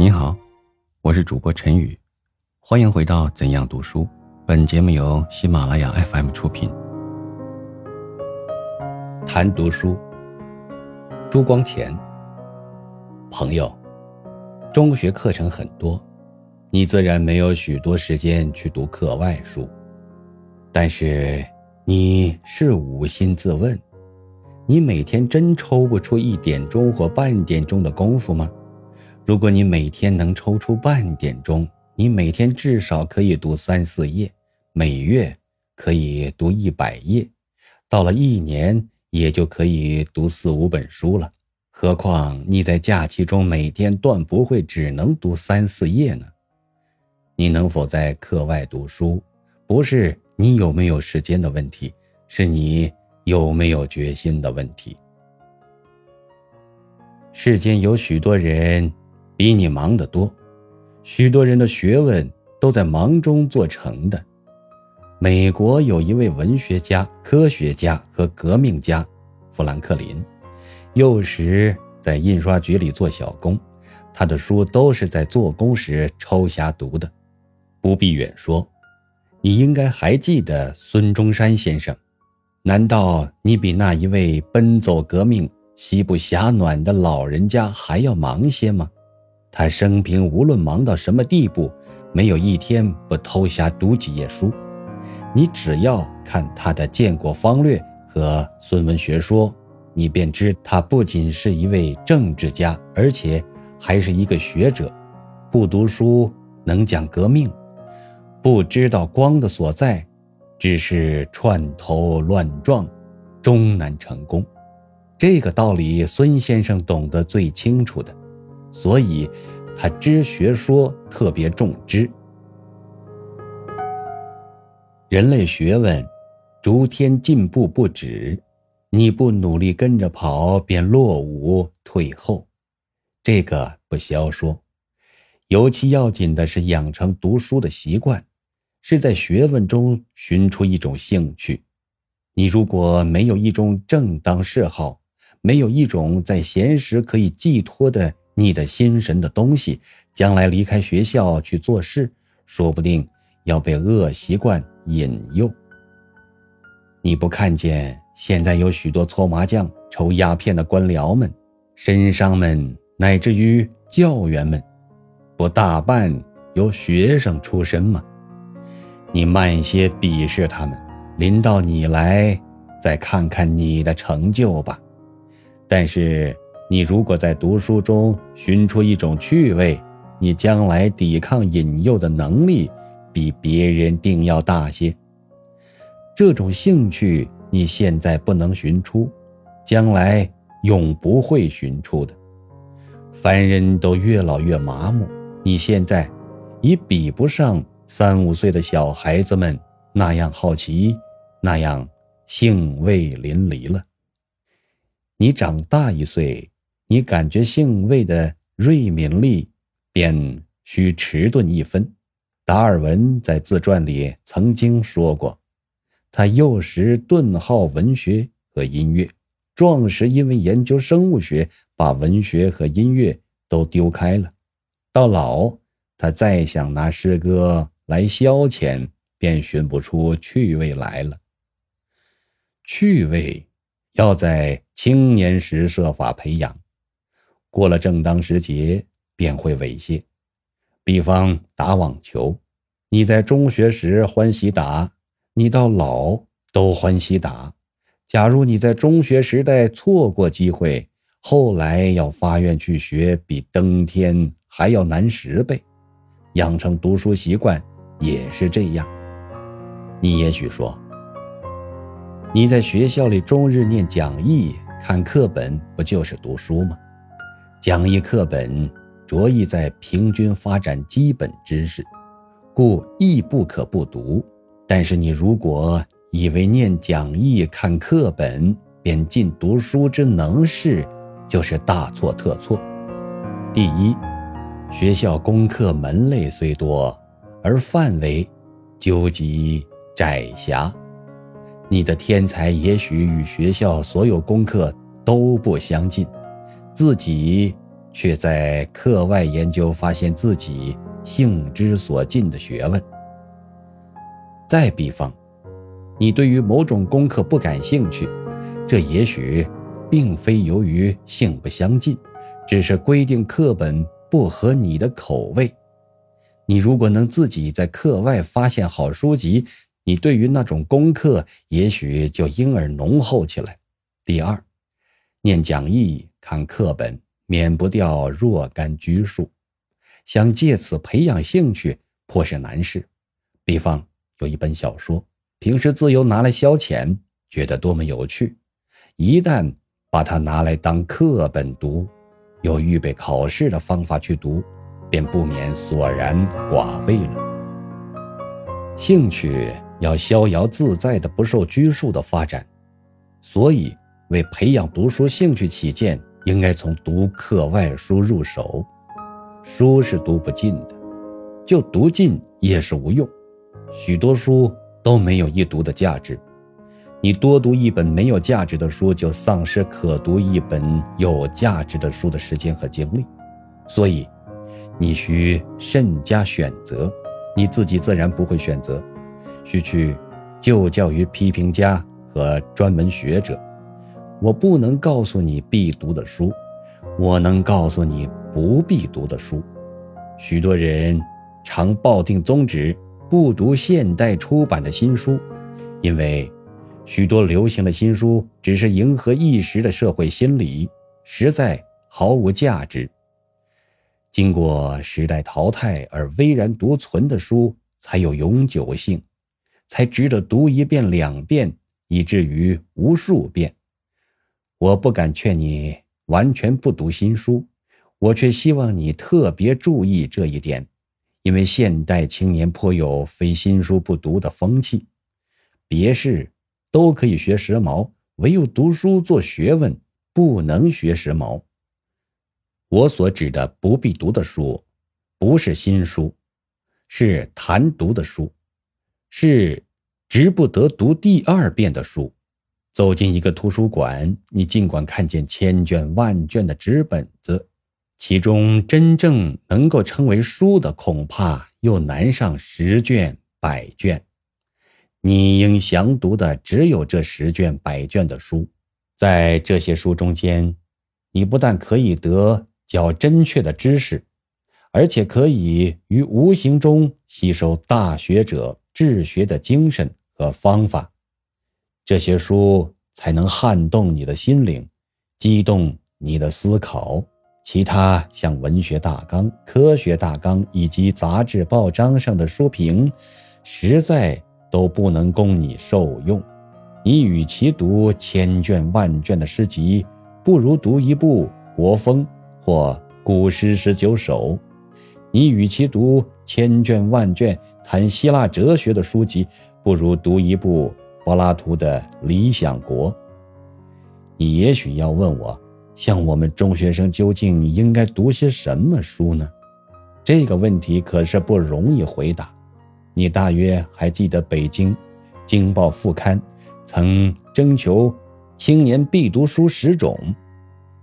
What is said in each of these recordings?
你好，我是主播陈宇，欢迎回到《怎样读书》。本节目由喜马拉雅 FM 出品。谈读书，朱光潜。朋友，中学课程很多，你自然没有许多时间去读课外书。但是，你是无心自问，你每天真抽不出一点钟或半点钟的功夫吗？如果你每天能抽出半点钟，你每天至少可以读三四页，每月可以读一百页，到了一年也就可以读四五本书了。何况你在假期中每天断不会只能读三四页呢？你能否在课外读书，不是你有没有时间的问题，是你有没有决心的问题。世间有许多人。比你忙得多，许多人的学问都在忙中做成的。美国有一位文学家、科学家和革命家，富兰克林，幼时在印刷局里做小工，他的书都是在做工时抽匣读的。不必远说，你应该还记得孙中山先生。难道你比那一位奔走革命、夕不暇暖的老人家还要忙些吗？他生平无论忙到什么地步，没有一天不偷暇读几页书。你只要看他的《建国方略》和《孙文学说》，你便知他不仅是一位政治家，而且还是一个学者。不读书能讲革命，不知道光的所在，只是串头乱撞，终难成功。这个道理，孙先生懂得最清楚的。所以，他知学说特别重知。人类学问逐天进步不止，你不努力跟着跑，便落伍退后。这个不消说。尤其要紧的是养成读书的习惯，是在学问中寻出一种兴趣。你如果没有一种正当嗜好，没有一种在闲时可以寄托的。你的心神的东西，将来离开学校去做事，说不定要被恶习惯引诱。你不看见现在有许多搓麻将、抽鸦片的官僚们、绅商们，乃至于教员们，不大半由学生出身吗？你慢些鄙视他们，临到你来，再看看你的成就吧。但是。你如果在读书中寻出一种趣味，你将来抵抗引诱的能力比别人定要大些。这种兴趣你现在不能寻出，将来永不会寻出的。凡人都越老越麻木，你现在已比不上三五岁的小孩子们那样好奇，那样兴味淋漓了。你长大一岁。你感觉性味的锐敏力，便需迟钝一分。达尔文在自传里曾经说过，他幼时顿好文学和音乐，壮时因为研究生物学，把文学和音乐都丢开了。到老，他再想拿诗歌来消遣，便寻不出趣味来了。趣味要在青年时设法培养。过了正当时节，便会猥亵。比方打网球，你在中学时欢喜打，你到老都欢喜打。假如你在中学时代错过机会，后来要发愿去学，比登天还要难十倍。养成读书习惯也是这样。你也许说，你在学校里终日念讲义、看课本，不就是读书吗？讲义课本着意在平均发展基本知识，故亦不可不读。但是你如果以为念讲义、看课本便尽读书之能事，就是大错特错。第一，学校功课门类虽多，而范围究极窄狭。你的天才也许与学校所有功课都不相近。自己却在课外研究发现自己性之所近的学问。再比方，你对于某种功课不感兴趣，这也许并非由于性不相近，只是规定课本不合你的口味。你如果能自己在课外发现好书籍，你对于那种功课也许就因而浓厚起来。第二，念讲义、看课本，免不掉若干拘束，想借此培养兴趣，颇是难事。比方有一本小说，平时自由拿来消遣，觉得多么有趣；一旦把它拿来当课本读，有预备考试的方法去读，便不免索然寡味了。兴趣要逍遥自在的、不受拘束的发展，所以。为培养读书兴趣起见，应该从读课外书入手。书是读不尽的，就读尽也是无用。许多书都没有一读的价值。你多读一本没有价值的书，就丧失可读一本有价值的书的时间和精力。所以，你需慎加选择。你自己自然不会选择，需去就教于批评家和专门学者。我不能告诉你必读的书，我能告诉你不必读的书。许多人常抱定宗旨，不读现代出版的新书，因为许多流行的新书只是迎合一时的社会心理，实在毫无价值。经过时代淘汰而巍然独存的书才有永久性，才值得读一遍、两遍，以至于无数遍。我不敢劝你完全不读新书，我却希望你特别注意这一点，因为现代青年颇有非新书不读的风气，别事都可以学时髦，唯有读书做学问不能学时髦。我所指的不必读的书，不是新书，是谈读的书，是值不得读第二遍的书。走进一个图书馆，你尽管看见千卷万卷的纸本子，其中真正能够称为书的，恐怕又难上十卷百卷。你应详读的只有这十卷百卷的书。在这些书中间，你不但可以得较真确的知识，而且可以于无形中吸收大学者治学的精神和方法。这些书才能撼动你的心灵，激动你的思考。其他像文学大纲、科学大纲以及杂志报章上的书评，实在都不能供你受用。你与其读千卷万卷的诗集，不如读一部《国风》或《古诗十九首》。你与其读千卷万卷谈希腊哲学的书籍，不如读一部。柏拉图的《理想国》，你也许要问我，像我们中学生究竟应该读些什么书呢？这个问题可是不容易回答。你大约还记得北京《京报》副刊曾征求青年必读书十种，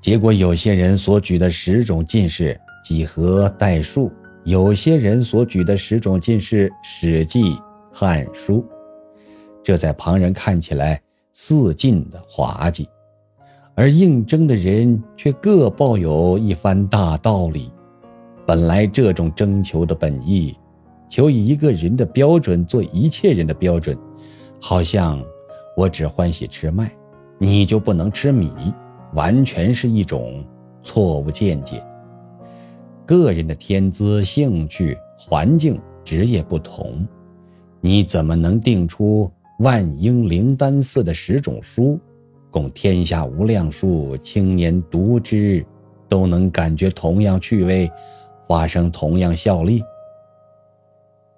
结果有些人所举的十种尽是几何代数，有些人所举的十种尽是《史记》《汉书》。这在旁人看起来似近的滑稽，而应征的人却各抱有一番大道理。本来这种征求的本意，求以一个人的标准做一切人的标准，好像我只欢喜吃麦，你就不能吃米，完全是一种错误见解。个人的天资、兴趣、环境、职业不同，你怎么能定出？万英灵丹寺的十种书，供天下无量数青年读之，都能感觉同样趣味，发生同样效力。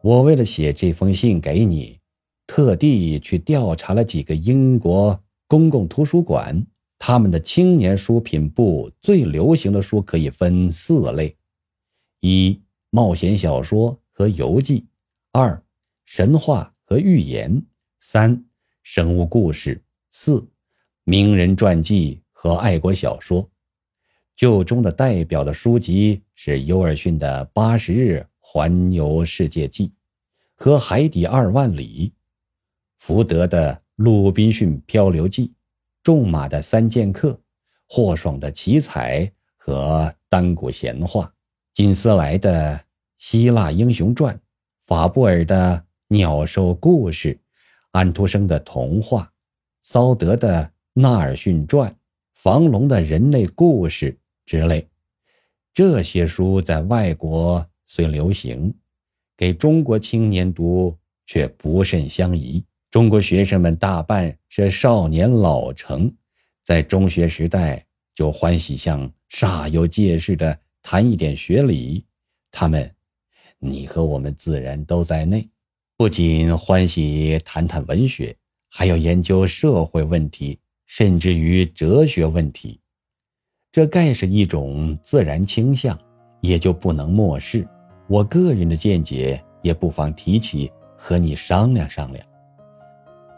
我为了写这封信给你，特地去调查了几个英国公共图书馆，他们的青年书品部最流行的书可以分四类：一、冒险小说和游记；二、神话和寓言。三、生物故事；四、名人传记和爱国小说。旧中的代表的书籍是尤尔逊的《八十日环游世界记》和《海底二万里》，福德的《鲁滨逊漂流记》，仲马的《三剑客》，霍爽的《奇才》和单古闲话，金斯莱的《希腊英雄传》，法布尔的《鸟兽故事》，安徒生的童话，骚德的《纳尔逊传》，房龙的《人类故事》。之类，这些书在外国虽流行，给中国青年读却不甚相宜。中国学生们大半是少年老成，在中学时代就欢喜像煞有介事的谈一点学理。他们，你和我们自然都在内，不仅欢喜谈谈文学，还要研究社会问题，甚至于哲学问题。这盖是一种自然倾向，也就不能漠视。我个人的见解也不妨提起和你商量商量。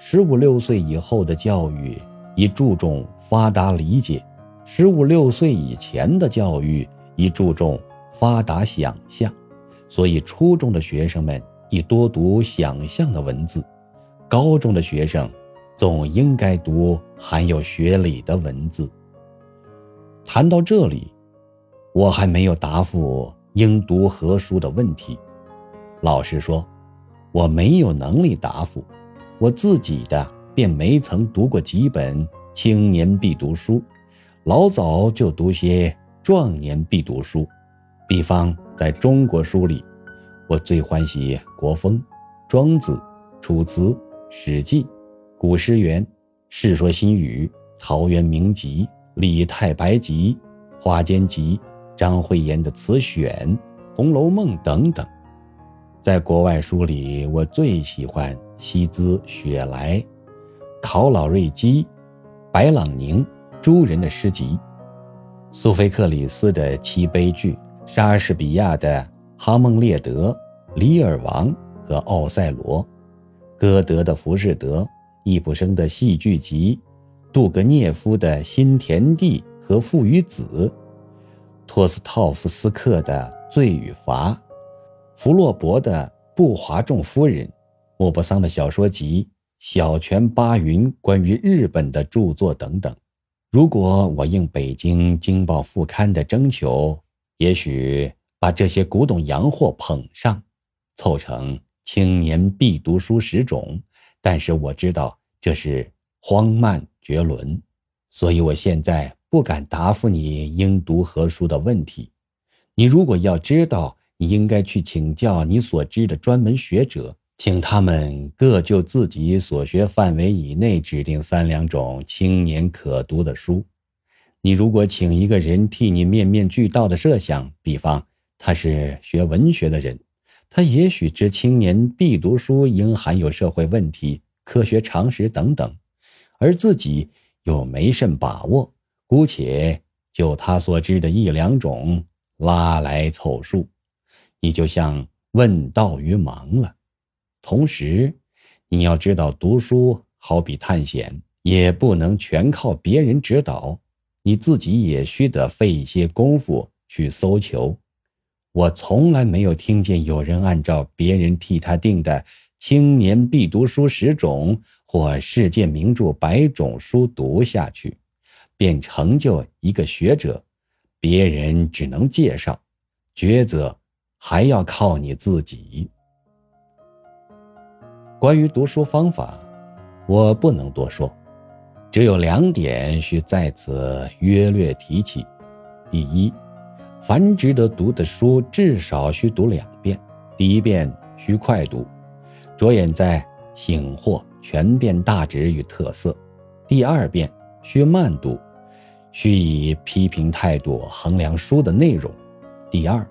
十五六岁以后的教育以注重发达理解，十五六岁以前的教育以注重发达想象，所以初中的学生们以多读想象的文字，高中的学生总应该读含有学理的文字。谈到这里，我还没有答复应读何书的问题。老实说，我没有能力答复。我自己的便没曾读过几本青年必读书，老早就读些壮年必读书。比方在中国书里，我最欢喜《国风》《庄子》《楚辞》《史记》《古诗源》《世说新语》《陶渊明集》。《李太白集》《花间集》张惠言的《词选》《红楼梦》等等，在国外书里，我最喜欢西兹、雪莱、考老瑞基、白朗宁诸人的诗集，苏菲克里斯的七悲剧，莎士比亚的《哈孟列德》《里尔王》和《奥赛罗》，歌德的《浮士德》，易卜生的戏剧集。杜格涅夫的新田地和父与子，托斯托夫斯克的罪与罚，弗洛伯的布华仲夫人，莫泊桑的小说集，小泉八云关于日本的著作等等。如果我应北京京报副刊的征求，也许把这些古董洋货捧上，凑成青年必读书十种。但是我知道这是荒漫。绝伦，所以我现在不敢答复你应读何书的问题。你如果要知道，你应该去请教你所知的专门学者，请他们各就自己所学范围以内指定三两种青年可读的书。你如果请一个人替你面面俱到的设想，比方他是学文学的人，他也许知青年必读书应含有社会问题、科学常识等等。而自己又没甚把握，姑且就他所知的一两种拉来凑数，你就像问道于盲了。同时，你要知道，读书好比探险，也不能全靠别人指导，你自己也需得费一些功夫去搜求。我从来没有听见有人按照别人替他定的青年必读书十种。或世界名著百种书读下去，便成就一个学者，别人只能介绍，抉择还要靠你自己。关于读书方法，我不能多说，只有两点需在此约略提起：第一，凡值得读的书，至少需读两遍，第一遍需快读，着眼在醒获。全变大旨与特色。第二遍需慢读，需以批评态度衡量书的内容。第二，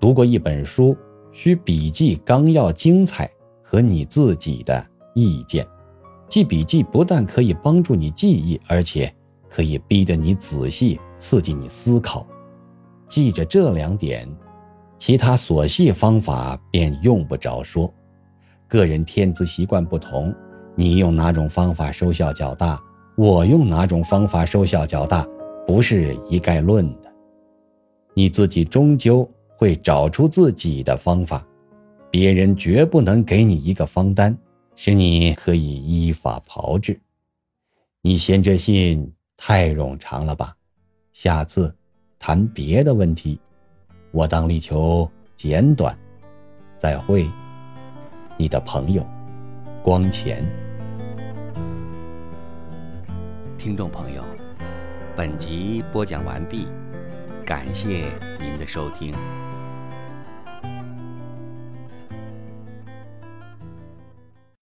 读过一本书，需笔记纲要精彩和你自己的意见。记笔记不但可以帮助你记忆，而且可以逼得你仔细，刺激你思考。记着这两点，其他琐细方法便用不着说。个人天资习惯不同，你用哪种方法收效较大，我用哪种方法收效较大，不是一概论的。你自己终究会找出自己的方法，别人绝不能给你一个方单，使你可以依法炮制。你嫌这信太冗长了吧？下次谈别的问题，我当力求简短。再会，你的朋友，光前。听众朋友，本集播讲完毕，感谢您的收听。